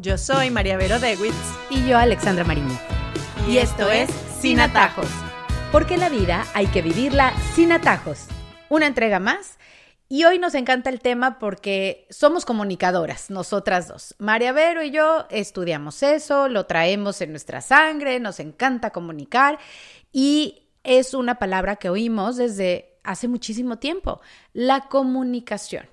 Yo soy María Vero Dewitz. Y yo, Alexandra Mariño. Y, esto es Sin Atajos. Porque la vida hay que vivirla sin atajos. Una entrega más. Y hoy nos encanta el tema porque somos comunicadoras, nosotras dos. María Vero y yo estudiamos eso, lo traemos en nuestra sangre, nos encanta comunicar y es una palabra que oímos desde hace muchísimo tiempo, la comunicación.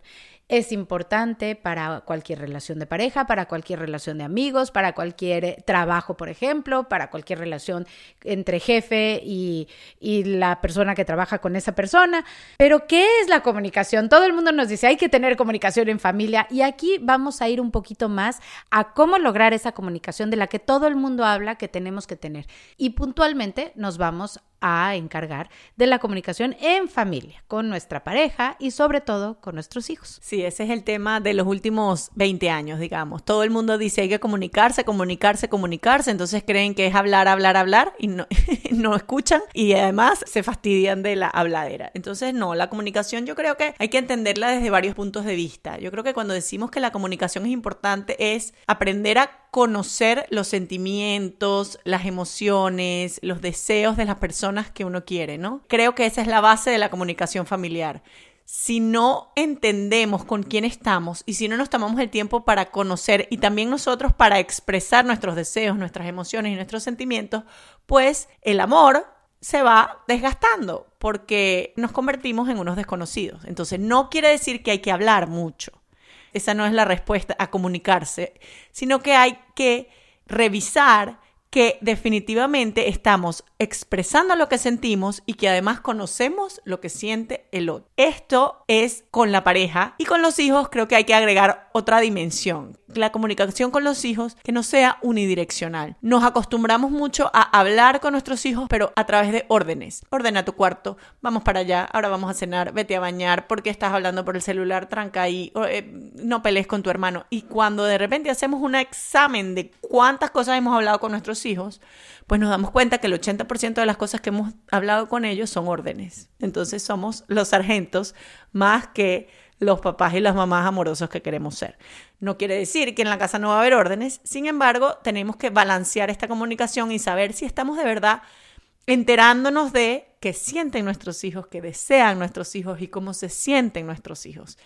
Es importante para cualquier relación de pareja, para cualquier relación de amigos, para cualquier eh, trabajo, por ejemplo, para cualquier relación entre jefe y, y, la persona que trabaja con esa persona. Pero, ¿qué es la comunicación? Todo el mundo nos dice, hay que tener comunicación en familia y aquí vamos a ir un poquito más a cómo lograr esa comunicación de la que todo el mundo habla que tenemos que tener. Y puntualmente nos vamos a encargar de la comunicación en familia, con nuestra pareja y sobre todo con nuestros hijos. Sí, ese es el tema de los últimos 20 años, digamos. Todo el mundo dice hay que comunicarse, comunicarse, comunicarse, entonces creen que es hablar, hablar, hablar y no, no escuchan y además se fastidian de la habladera. Entonces, no, la comunicación yo creo que hay que entenderla desde varios puntos de vista. Yo creo que cuando decimos que la comunicación es importante es aprender a conocer los sentimientos, las emociones, los deseos de las personas que uno quiere, ¿no? Creo que esa es la base de la comunicación familiar. Si no entendemos con quién estamos y si no nos tomamos el tiempo para conocer y también nosotros para expresar nuestros deseos, nuestras emociones y nuestros sentimientos, pues el amor se va desgastando porque nos convertimos en unos desconocidos. Entonces no quiere decir que hay que hablar mucho esa no es la respuesta a comunicarse, sino que hay que revisar que definitivamente estamos expresando lo que sentimos y que además conocemos lo que siente el otro. Esto es con la pareja y con los hijos creo que hay que agregar otra dimensión. La comunicación con los hijos que no sea unidireccional. Nos acostumbramos mucho a hablar con nuestros hijos pero a través de órdenes. Ordena tu cuarto, vamos para allá, ahora vamos a cenar, vete a bañar, porque estás hablando por el celular, tranca ahí, eh, no pelees con tu hermano. Y cuando de repente hacemos un examen de cuántas cosas hemos hablado con nuestros hijos, pues nos damos cuenta que el 80% de las cosas que hemos hablado con ellos son órdenes. Entonces somos los sargentos más que los papás y las mamás amorosos que queremos ser. No quiere decir que en la casa no va a haber órdenes, sin embargo, tenemos que balancear esta comunicación y saber si estamos de verdad enterándonos de qué sienten nuestros hijos, qué desean nuestros hijos y cómo se sienten nuestros hijos.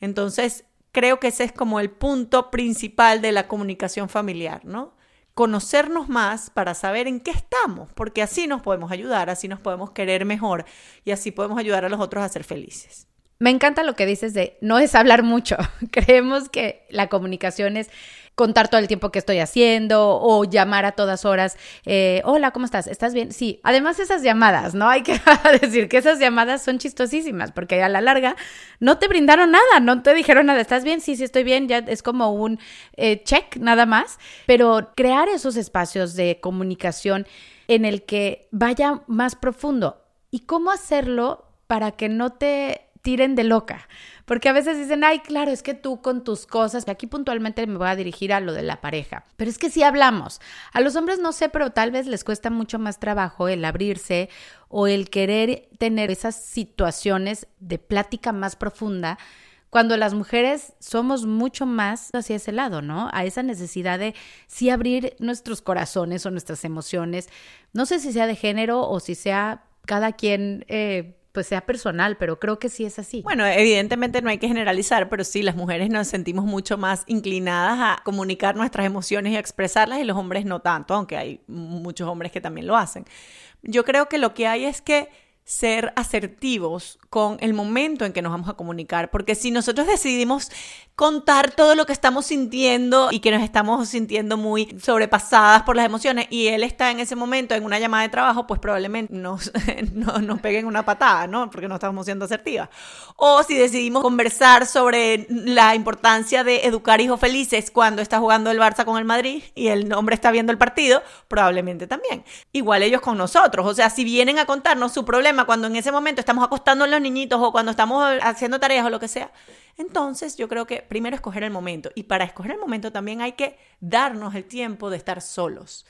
Entonces, creo que ese es como el punto principal de la comunicación familiar, ¿no? conocernos más para saber en qué estamos, porque así nos podemos ayudar, así nos podemos querer mejor y así podemos ayudar a los otros a ser felices. Me encanta lo que dices de no es hablar mucho. Creemos que la comunicación es contar todo el tiempo que estoy haciendo o llamar a todas horas, eh, hola, ¿cómo estás? ¿Estás bien? Sí, además esas llamadas, ¿no? Hay que decir que esas llamadas son chistosísimas porque a la larga no te brindaron nada, no te dijeron nada, ¿estás bien? Sí, sí, estoy bien, ya es como un eh, check nada más, pero crear esos espacios de comunicación en el que vaya más profundo. ¿Y cómo hacerlo para que no te tiren de loca? Porque a veces dicen, ay, claro, es que tú con tus cosas, aquí puntualmente me voy a dirigir a lo de la pareja, pero es que sí hablamos. A los hombres no sé, pero tal vez les cuesta mucho más trabajo el abrirse o el querer tener esas situaciones de plática más profunda cuando las mujeres somos mucho más hacia ese lado, ¿no? A esa necesidad de sí abrir nuestros corazones o nuestras emociones. No sé si sea de género o si sea cada quien eh, pues sea personal, pero creo que sí es así. Bueno, evidentemente no hay que generalizar, pero sí, las mujeres nos sentimos mucho más inclinadas a comunicar nuestras emociones y a expresarlas y los hombres no tanto, aunque hay muchos hombres que también lo hacen. Yo creo que lo que hay es que ser asertivos con el momento en que nos vamos a comunicar, porque si nosotros decidimos contar todo lo que estamos sintiendo y que nos estamos sintiendo muy sobrepasadas por las emociones y él está en ese momento en una llamada de trabajo, pues probablemente nos, nos peguen una patada, ¿no? Porque no estamos siendo asertivas. O si decidimos conversar sobre la importancia de educar hijos felices cuando está jugando el Barça con el Madrid y el hombre está viendo el partido, probablemente también. Igual ellos con nosotros, o sea, si vienen a contarnos su problema cuando en ese momento estamos acostando a los niñitos o cuando estamos haciendo tareas o lo que sea, entonces yo creo que primero escoger el momento y para escoger el momento también hay que darnos el tiempo de estar solos.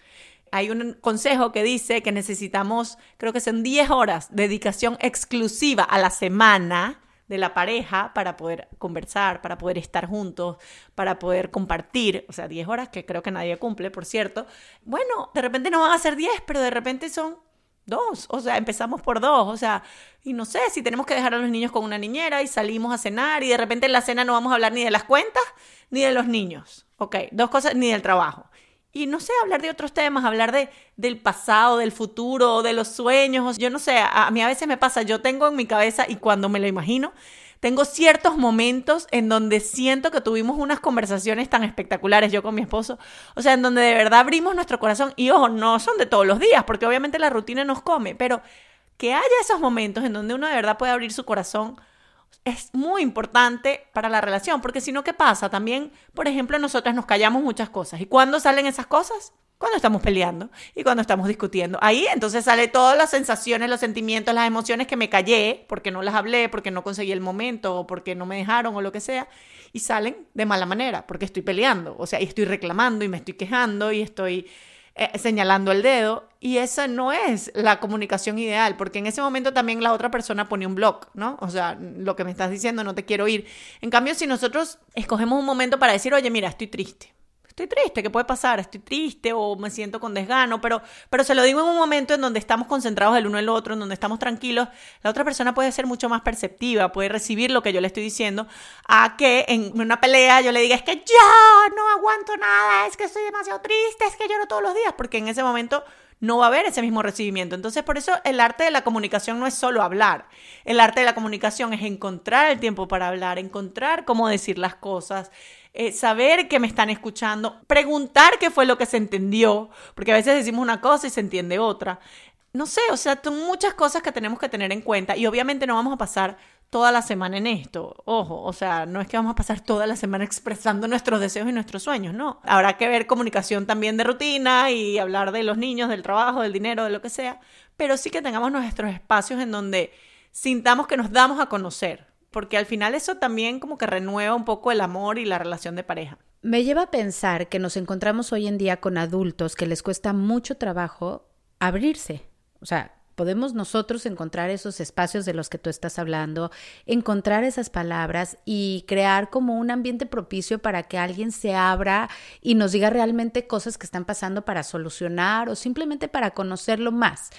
Hay un consejo que dice que necesitamos, creo que son 10 horas de dedicación exclusiva a la semana de la pareja para poder conversar, para poder estar juntos, para poder compartir, o sea, 10 horas que creo que nadie cumple, por cierto. Bueno, de repente no van a ser 10, pero de repente son dos, o sea, empezamos por dos, o sea, y no sé si tenemos que dejar a los niños con una niñera y salimos a cenar y de repente en la cena no vamos a hablar ni de las cuentas ni de los niños, ok, dos cosas, ni del trabajo. Y no sé, hablar de otros temas, hablar de, del pasado, del futuro, de los sueños. Yo no sé, a, a mí a veces me pasa, yo tengo en mi cabeza y cuando me lo imagino, tengo ciertos momentos en donde siento que tuvimos unas conversaciones tan espectaculares yo con mi esposo, o sea, en donde de verdad abrimos nuestro corazón y ojo, no son de todos los días, porque obviamente la rutina nos come, pero que haya esos momentos en donde uno de verdad puede abrir su corazón es muy importante para la relación, porque si no, ¿qué pasa? También, por ejemplo, nosotras nos callamos muchas cosas. ¿Y cuándo salen esas cosas? Cuando estamos peleando y cuando estamos discutiendo. Ahí entonces sale todas las sensaciones, los sentimientos, las emociones que me callé porque no las hablé, porque no conseguí el momento o porque no me dejaron o lo que sea. Y salen de mala manera porque estoy peleando. O sea, y estoy reclamando y me estoy quejando y estoy eh, señalando el dedo y esa no es la comunicación ideal, porque en ese momento también la otra persona pone un blog, ¿no? O sea, lo que me estás diciendo no te quiero oír. En cambio, si nosotros escogemos un momento para decir, oye, mira, estoy triste, estoy triste, ¿qué puede pasar? Estoy triste o me siento con desgano, pero, pero se lo digo en un momento en donde estamos concentrados el uno en el otro, en donde estamos tranquilos, la otra persona puede ser mucho más perceptiva, puede recibir lo que yo le estoy diciendo, a que en una pelea yo le diga, es que yo no aguanto nada, es que estoy demasiado triste, es que lloro todos los días, porque en ese momento no va a haber ese mismo recibimiento. Entonces, por eso el arte de la comunicación no es solo hablar. El arte de la comunicación es encontrar el tiempo para hablar, encontrar cómo decir las cosas, eh, saber que me están escuchando, preguntar qué fue lo que se entendió, porque a veces decimos una cosa y se entiende otra. No sé, o sea, son muchas cosas que tenemos que tener en cuenta y obviamente no vamos a pasar toda la semana en esto. Ojo, o sea, no es que vamos a pasar toda la semana expresando nuestros deseos y nuestros sueños, no. Habrá que ver comunicación también de rutina y hablar de los niños, del trabajo, del dinero, de lo que sea, pero sí que tengamos nuestros espacios en donde sintamos que nos damos a conocer, porque al final eso también como que renueva un poco el amor y la relación de pareja. Me lleva a pensar que nos encontramos hoy en día con adultos que les cuesta mucho trabajo abrirse. O sea, podemos nosotros encontrar esos espacios de los que tú estás hablando, encontrar esas palabras y crear como un ambiente propicio para que alguien se abra y nos diga realmente cosas que están pasando para solucionar o simplemente para conocerlo más.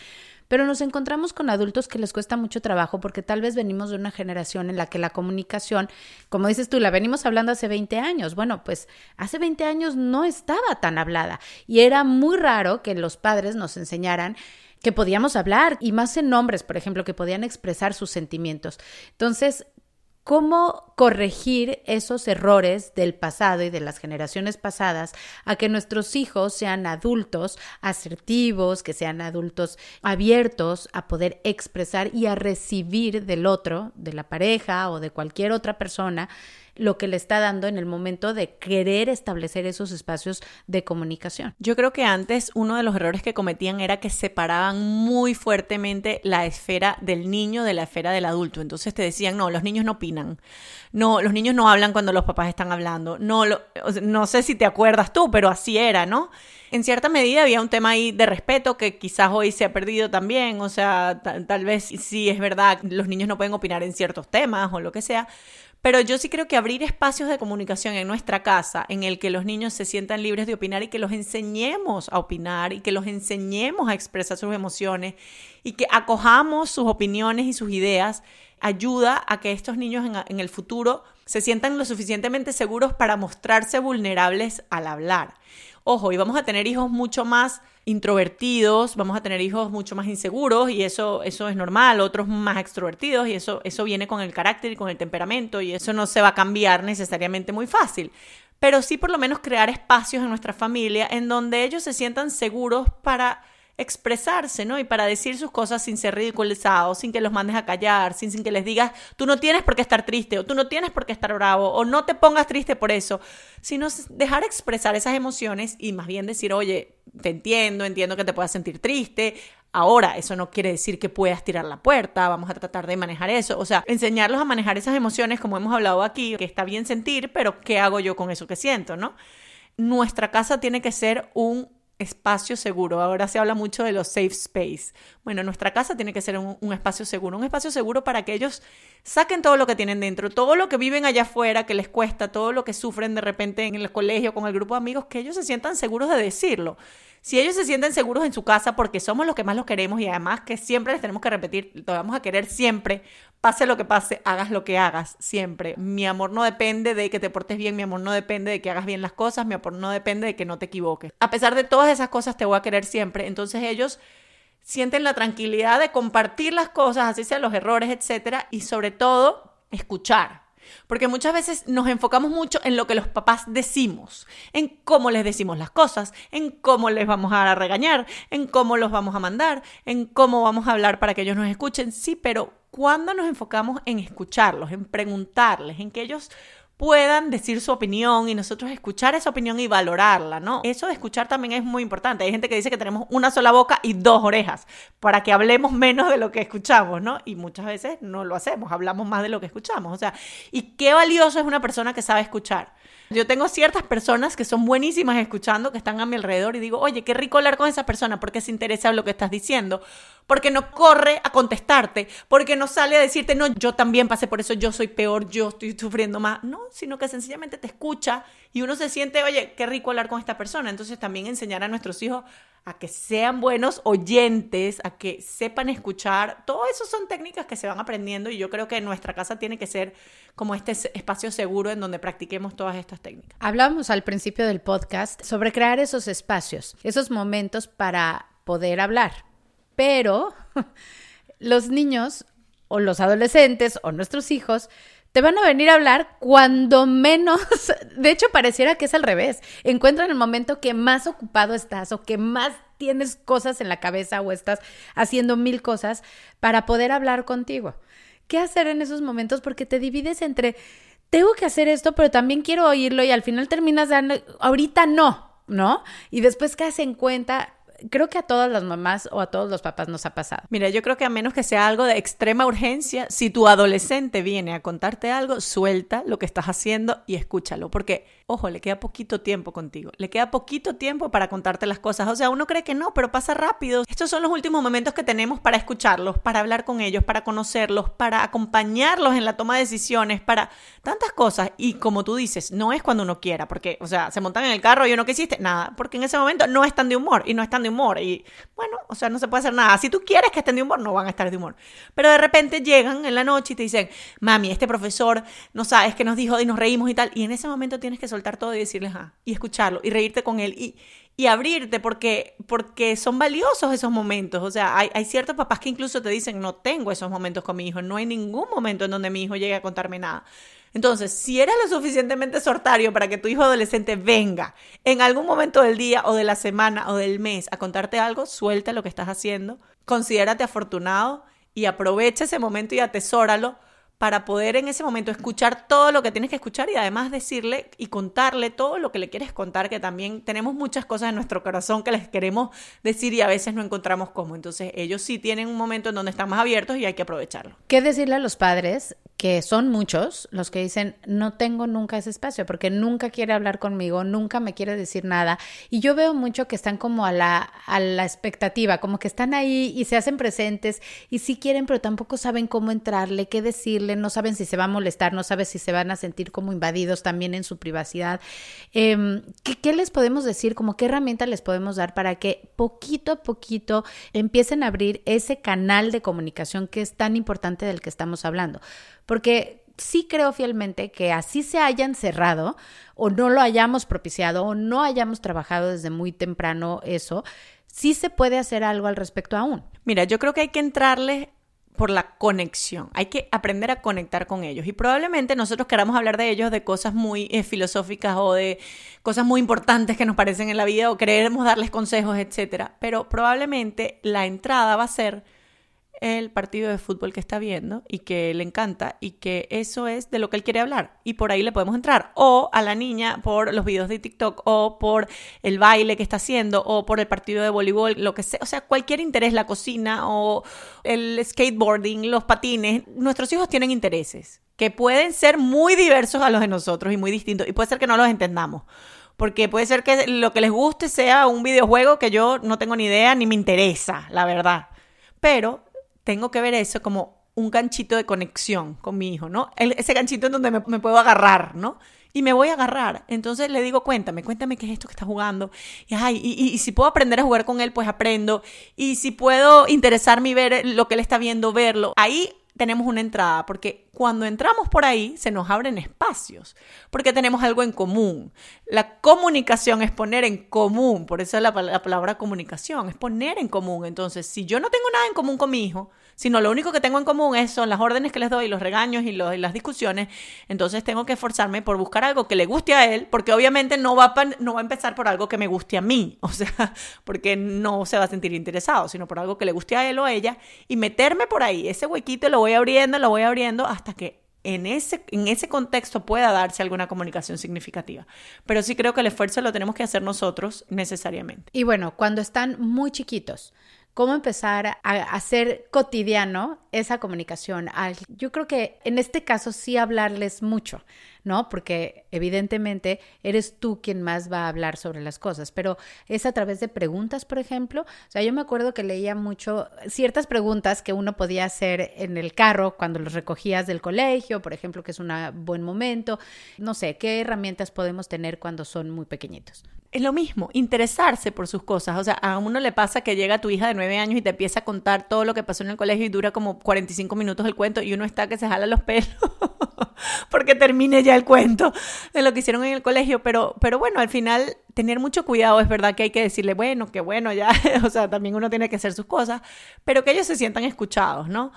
Pero nos encontramos con adultos que les cuesta mucho trabajo porque tal vez venimos de una generación en la que la comunicación, como dices tú, la venimos hablando hace 20 años. Bueno, pues hace 20 años no estaba tan hablada y era muy raro que los padres nos enseñaran que podíamos hablar y más en hombres, por ejemplo, que podían expresar sus sentimientos. Entonces, cómo corregir esos errores del pasado y de las generaciones pasadas a que nuestros hijos sean adultos asertivos, que sean adultos abiertos a poder expresar y a recibir del otro, de la pareja o de cualquier otra persona, lo que le está dando en el momento de querer establecer esos espacios de comunicación. Yo creo que antes uno de los errores que cometían era que separaban muy fuertemente la esfera del niño de la esfera del adulto. Entonces te decían, no, los niños no opinan. No, los niños no hablan cuando los papás están hablando. No, no sé si te acuerdas tú, pero así era, ¿no? En cierta medida había un tema ahí de respeto que quizás hoy se ha perdido también. O sea, tal vez sí es verdad, los niños no pueden opinar en ciertos temas o lo que sea pero yo sí creo que abrir espacios de comunicación en nuestra casa en el que los niños se sientan libres de opinar y que los enseñemos a opinar y que los enseñemos a expresar sus emociones y que acojamos sus opiniones y sus ideas, ayuda a que estos niños en, en el futuro se sientan lo suficientemente seguros para mostrarse vulnerables al hablar. Ojo, y vamos a tener hijos mucho más introvertidos, vamos a tener hijos mucho más inseguros y eso, eso es normal, otros más extrovertidos y eso, eso viene con el carácter y con el temperamento y eso no se va a cambiar necesariamente muy fácil. Pero sí por lo menos crear espacios en nuestra familia en donde ellos se sientan seguros para expresarse, ¿no? Y para decir sus cosas sin ser ridiculizados, sin que los mandes a callar, sin, sin que les digas, tú no tienes por qué estar triste, o tú no tienes por qué estar bravo, o no te pongas triste por eso, sino dejar expresar esas emociones y más bien decir, oye, te entiendo, entiendo que te puedas sentir triste. Ahora, eso no quiere decir que puedas tirar la puerta, vamos a tratar de manejar eso. O sea, enseñarlos a manejar esas emociones, como hemos hablado aquí, que está bien sentir, pero ¿qué hago yo con eso que siento, no? Nuestra casa tiene que ser un espacio seguro. Ahora se habla mucho de los safe space. Bueno, nuestra casa tiene que ser un, un, espacio seguro, un espacio seguro para que ellos saquen todo lo que tienen dentro, todo lo que viven allá afuera, que les cuesta, todo lo que sufren de repente en el colegio con el grupo de amigos, que ellos se sientan seguros de decirlo. Si ellos se sienten seguros en su casa porque somos los que más los queremos y además que siempre les tenemos que repetir, lo vamos a querer siempre, pase lo que pase, hagas lo que hagas, siempre. Mi amor no depende de que te portes bien, mi amor no depende de que hagas bien las cosas, mi amor no depende de que no te equivoques. A pesar de todas esas cosas te voy a querer siempre, entonces ellos sienten la tranquilidad de compartir las cosas, así sean los errores, etcétera, y sobre todo escuchar. Porque muchas veces nos enfocamos mucho en lo que los papás decimos, en cómo les decimos las cosas, en cómo les vamos a regañar, en cómo los vamos a mandar, en cómo vamos a hablar para que ellos nos escuchen. Sí, pero cuando nos enfocamos en escucharlos, en preguntarles, en que ellos puedan decir su opinión y nosotros escuchar esa opinión y valorarla, ¿no? Eso de escuchar también es muy importante. Hay gente que dice que tenemos una sola boca y dos orejas para que hablemos menos de lo que escuchamos, ¿no? Y muchas veces no lo hacemos, hablamos más de lo que escuchamos. O sea, ¿y qué valioso es una persona que sabe escuchar? Yo tengo ciertas personas que son buenísimas escuchando, que están a mi alrededor y digo, oye, qué rico hablar con esa persona porque se interesa lo que estás diciendo, porque no corre a contestarte, porque no sale a decirte, no, yo también pasé por eso, yo soy peor, yo estoy sufriendo más, no, sino que sencillamente te escucha y uno se siente, oye, qué rico hablar con esta persona. Entonces también enseñar a nuestros hijos a que sean buenos oyentes, a que sepan escuchar. Todo eso son técnicas que se van aprendiendo y yo creo que nuestra casa tiene que ser como este espacio seguro en donde practiquemos todas estas técnicas. Hablábamos al principio del podcast sobre crear esos espacios, esos momentos para poder hablar. Pero los niños o los adolescentes o nuestros hijos te van a venir a hablar cuando menos, de hecho pareciera que es al revés, encuentran el momento que más ocupado estás o que más tienes cosas en la cabeza o estás haciendo mil cosas para poder hablar contigo. ¿Qué hacer en esos momentos? Porque te divides entre, tengo que hacer esto, pero también quiero oírlo y al final terminas dando, ahorita no, ¿no? Y después caes en cuenta, creo que a todas las mamás o a todos los papás nos ha pasado. Mira, yo creo que a menos que sea algo de extrema urgencia, si tu adolescente viene a contarte algo, suelta lo que estás haciendo y escúchalo, porque ojo, le queda poquito tiempo contigo, le queda poquito tiempo para contarte las cosas. O sea, uno cree que no, pero pasa rápido. Estos son los últimos momentos que tenemos para escucharlos, para hablar con ellos, para conocerlos, para acompañarlos en la toma de decisiones, para tantas cosas. Y como tú dices, no es cuando uno quiera, porque, o sea, se montan en el carro y uno, ¿qué hiciste? Nada, porque en ese momento no están de humor y no están de humor. Y bueno, o sea, no se puede hacer nada. Si tú quieres que estén de humor, no van a estar de humor. Pero de repente llegan en la noche y te dicen, mami, este profesor no sabes qué nos dijo y nos reímos y tal. Y en ese momento tienes que soltar todo y decirles, ah, y escucharlo y reírte con él y, y abrirte porque, porque son valiosos esos momentos. O sea, hay, hay ciertos papás que incluso te dicen, no tengo esos momentos con mi hijo, no hay ningún momento en donde mi hijo llegue a contarme nada. Entonces, si eres lo suficientemente sortario para que tu hijo adolescente venga en algún momento del día o de la semana o del mes a contarte algo, suelta lo que estás haciendo, considérate afortunado y aprovecha ese momento y atesóralo para poder en ese momento escuchar todo lo que tienes que escuchar y además decirle y contarle todo lo que le quieres contar, que también tenemos muchas cosas en nuestro corazón que les queremos decir y a veces no encontramos cómo. Entonces ellos sí tienen un momento en donde están más abiertos y hay que aprovecharlo. ¿Qué decirle a los padres que son muchos los que dicen, no tengo nunca ese espacio, porque nunca quiere hablar conmigo, nunca me quiere decir nada. Y yo veo mucho que están como a la, a la expectativa, como que están ahí y se hacen presentes y sí quieren, pero tampoco saben cómo entrarle, qué decirle, no saben si se va a molestar, no saben si se van a sentir como invadidos también en su privacidad. Eh, ¿qué, ¿Qué les podemos decir? Como qué herramienta les podemos dar para que poquito a poquito empiecen a abrir ese canal de comunicación que es tan importante del que estamos hablando? Porque sí creo fielmente que así se hayan cerrado o no lo hayamos propiciado o no hayamos trabajado desde muy temprano eso, sí se puede hacer algo al respecto aún. Mira, yo creo que hay que entrarle por la conexión. Hay que aprender a conectar con ellos. Y probablemente nosotros queramos hablar de ellos de cosas muy eh, filosóficas o de cosas muy importantes que nos parecen en la vida o queremos darles consejos, etcétera. Pero probablemente la entrada va a ser el partido de fútbol que está viendo y que le encanta y que eso es de lo que él quiere hablar. Y por ahí le podemos entrar. O a la niña por los videos de TikTok o por el baile que está haciendo o por el partido de voleibol, lo que sea, o sea, cualquier interés, la cocina o el skateboarding, los patines, nuestros hijos tienen intereses que pueden ser muy diversos a los de nosotros y muy distintos. Y puede ser que no los entendamos Porque puede ser que lo que les guste sea un videojuego que yo no tengo ni idea ni me interesa, la verdad. Pero tengo que ver eso como un ganchito de conexión con mi hijo, ¿no? ese ganchito en donde me, puedo agarrar, ¿no? Y me voy a agarrar. Entonces le digo, cuéntame, cuéntame qué es esto que está jugando. Y, ay, y, y, si puedo aprender a jugar con él, pues aprendo. Y si puedo interesarme y ver lo que él está viendo, verlo. Ahí tenemos una entrada, porque cuando entramos por ahí se nos abren espacios, porque tenemos algo en común. La comunicación es poner en común, por eso la, la palabra comunicación, es poner en común. Entonces, si yo no tengo nada en común con mi hijo, sino lo único que tengo en común es, son las órdenes que les doy, los regaños y, los, las discusiones. Entonces tengo que esforzarme por buscar algo que le guste a él, porque obviamente no va, a, no va a empezar por algo que me guste a mí, o sea, porque no se va a sentir interesado, sino por algo que le guste a él o a ella, y meterme por ahí. Ese huequito lo voy abriendo, lo voy abriendo hasta que en ese, en ese contexto pueda darse alguna comunicación significativa. Pero sí creo que el esfuerzo lo tenemos que hacer nosotros necesariamente. Y bueno, cuando están muy chiquitos, cómo empezar a hacer cotidiano esa comunicación. Yo creo que en este caso sí hablarles mucho, ¿no? Porque evidentemente eres tú quien más va a hablar sobre las cosas, pero es a través de preguntas, por ejemplo. O sea, yo me acuerdo que leía mucho ciertas preguntas que uno podía hacer en el carro cuando los recogías del colegio, por ejemplo, que es un buen momento. No sé, ¿qué herramientas podemos tener cuando son muy pequeñitos? es lo mismo, interesarse por sus cosas. O sea, a uno le pasa que llega tu hija de nueve años y te empieza a contar todo lo que pasó en el colegio y dura como 45 minutos el cuento y uno está que se jala los pelos porque termine ya el cuento de lo que hicieron en el colegio. Pero, pero bueno, al final tener mucho cuidado, es verdad que hay que decirle, bueno, que bueno, ya, o sea, también uno tiene que hacer sus cosas, pero que ellos se sientan escuchados, ¿no?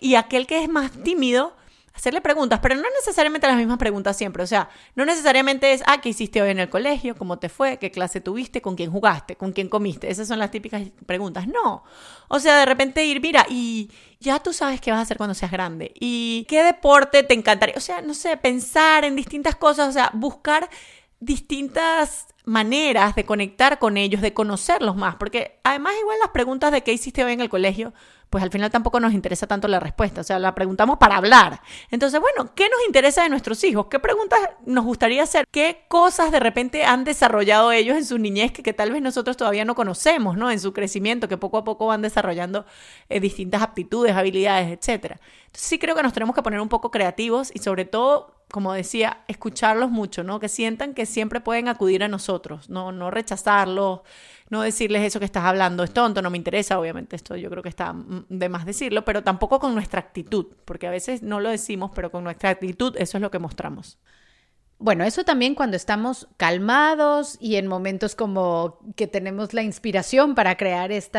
Y aquel que es más tímido, hacerle preguntas, pero no necesariamente las mismas preguntas siempre. O sea, no necesariamente es, ah, ¿qué hiciste hoy en el colegio? ¿Cómo te fue? ¿Qué clase tuviste? ¿Con quién jugaste? ¿Con quién comiste? Esas son las típicas preguntas. No. O sea, de repente ir, mira, y ya tú sabes qué vas a hacer cuando seas grande. ¿Y qué deporte te encantaría? O sea, no sé, pensar en distintas cosas, o sea, buscar distintas maneras de conectar con ellos, de conocerlos más, porque además igual las preguntas de qué hiciste hoy en el colegio pues al final tampoco nos interesa tanto la respuesta, o sea, la preguntamos para hablar. Entonces, bueno, ¿qué nos interesa de nuestros hijos? ¿Qué preguntas nos gustaría hacer? ¿Qué cosas de repente han desarrollado ellos en su niñez que, tal vez nosotros todavía no conocemos, ¿no? En su crecimiento, que poco a poco van desarrollando eh, distintas aptitudes, habilidades, etcétera. Entonces sí creo que nos tenemos que poner un poco creativos y sobre todo como decía, escucharlos mucho, ¿no? Que sientan que siempre pueden acudir a nosotros, no, no rechazarlos, no decirles eso que estás hablando es tonto, no me interesa, obviamente esto yo creo que está de más decirlo, pero tampoco con nuestra actitud, porque a veces no lo decimos, pero con nuestra actitud eso es lo que mostramos. Bueno, eso también cuando estamos calmados y en momentos como que tenemos la inspiración para crear este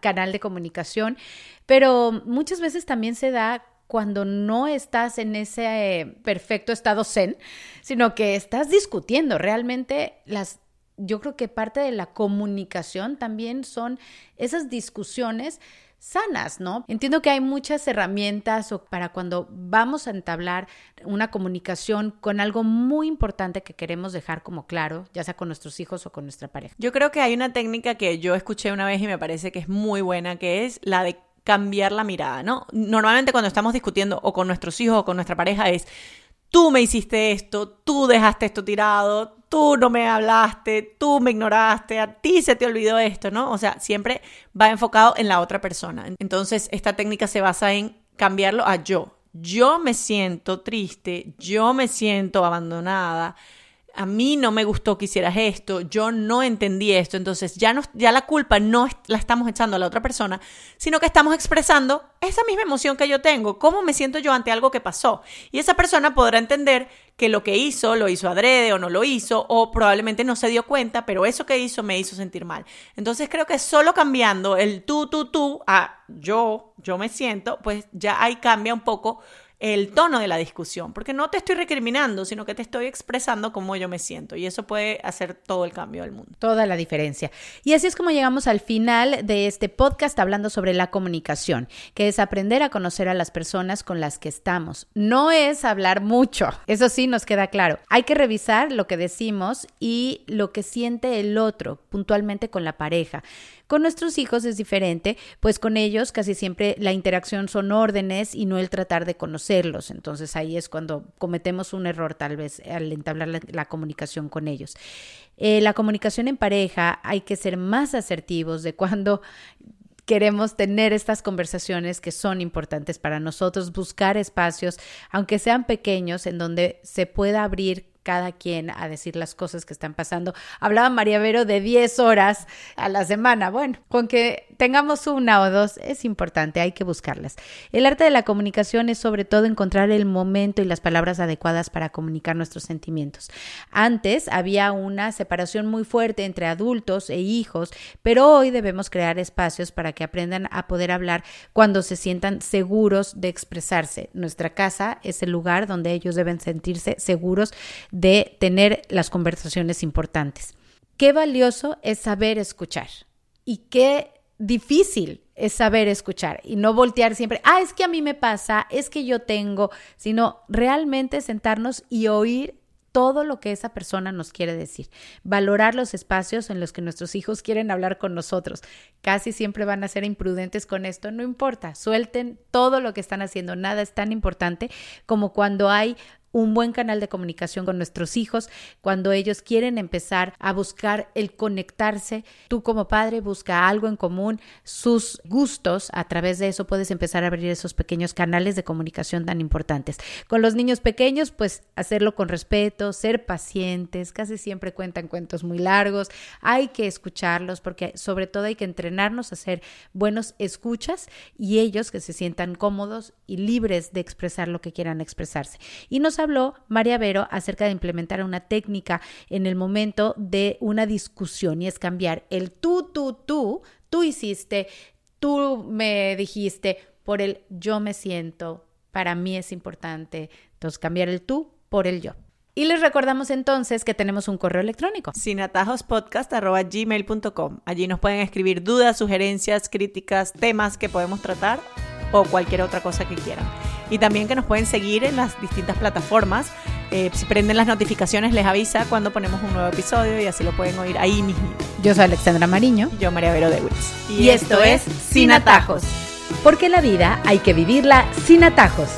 canal de comunicación, pero muchas veces también se da cuando no estás en ese perfecto estado zen, sino que estás discutiendo realmente las yo creo que parte de la comunicación también son esas discusiones sanas, ¿no? Entiendo que hay muchas herramientas para cuando vamos a entablar una comunicación con algo muy importante que queremos dejar como claro, ya sea con nuestros hijos o con nuestra pareja. Yo creo que hay una técnica que yo escuché una vez y me parece que es muy buena, que es la de cambiar la mirada, ¿no? Normalmente cuando estamos discutiendo o con nuestros hijos o con nuestra pareja es, tú me hiciste esto, tú dejaste esto tirado, tú no me hablaste, tú me ignoraste, a ti se te olvidó esto, ¿no? O sea, siempre va enfocado en la otra persona. Entonces, esta técnica se basa en cambiarlo a yo. Yo me siento triste, yo me siento abandonada, a mí no me gustó que hicieras esto, yo no entendí esto, entonces ya, no, ya la culpa no la estamos echando a la otra persona, sino que estamos expresando esa misma emoción que yo tengo, cómo me siento yo ante algo que pasó. Y esa persona podrá entender que lo que hizo lo hizo adrede o no lo hizo, o probablemente no se dio cuenta, pero eso que hizo me hizo sentir mal. Entonces creo que solo cambiando el tú, tú, tú a yo, yo me siento, pues ya ahí cambia un poco el tono de la discusión, porque no te estoy recriminando, sino que te estoy expresando cómo yo me siento y eso puede hacer todo el cambio del mundo. Toda la diferencia. Y así es como llegamos al final de este podcast hablando sobre la comunicación, que es aprender a conocer a las personas con las que estamos. No es hablar mucho, eso sí nos queda claro. Hay que revisar lo que decimos y lo que siente el otro puntualmente con la pareja Con nuestros hijos es diferente, pues con ellos casi siempre la interacción son órdenes y no el tratar de conocerlos. Entonces ahí es cuando cometemos un error tal vez al entablar la, comunicación con ellos. Eh, la comunicación en pareja hay que ser más asertivos de cuando queremos tener estas conversaciones que son importantes para nosotros, buscar espacios, aunque sean pequeños, en donde se pueda abrir cada quien a decir las cosas que están pasando. Hablaba María Vero de 10 horas a la semana. Bueno, con que tengamos una o dos es importante, hay que buscarlas. El arte de la comunicación es sobre todo encontrar el momento y las palabras adecuadas para comunicar nuestros sentimientos. Antes había una separación muy fuerte entre adultos e hijos, pero hoy debemos crear espacios para que aprendan a poder hablar cuando se sientan seguros de expresarse. Nuestra casa es el lugar donde ellos deben sentirse seguros tener las conversaciones importantes. Qué valioso es saber escuchar y qué difícil es saber escuchar y no voltear siempre, ah, es que a mí me pasa, es que yo tengo, sino realmente sentarnos y oír todo lo que esa persona nos quiere decir. Valorar los espacios en los que nuestros hijos quieren hablar con nosotros. Casi siempre van a ser imprudentes con esto, no importa, suelten todo lo que están haciendo, nada es tan importante como cuando hay un buen canal de comunicación con nuestros hijos cuando ellos quieren empezar a buscar el conectarse. Tú como padre busca algo en común, sus gustos, a través de eso puedes empezar a abrir esos pequeños canales de comunicación tan importantes. Con los niños pequeños, pues hacerlo con respeto, ser pacientes, casi siempre cuentan cuentos muy largos, hay que escucharlos porque sobre todo hay que entrenarnos a ser buenos escuchas y ellos que se sientan cómodos y libres de expresar lo que quieran expresarse. Y nos habló María Vero acerca de implementar una técnica en el momento de una discusión y es cambiar el tú, tú, tú, tú hiciste, tú me dijiste, por el yo me siento, para mí es importante. Entonces, cambiar el tú por el yo. Y les recordamos entonces que tenemos un correo electrónico. sinatajospodcast.gmail.com. Allí nos pueden escribir dudas, sugerencias, críticas, temas que podemos tratar o cualquier otra cosa que quieran. Y también que nos pueden seguir en las distintas plataformas. Eh, si prenden las notificaciones les avisa cuando ponemos un nuevo episodio y así lo pueden oír ahí mismo. Yo soy Alexandra Mariño. Yo María Vero Dewitz. Y, y esto es Sin Atajos. Porque la vida hay que vivirla sin atajos.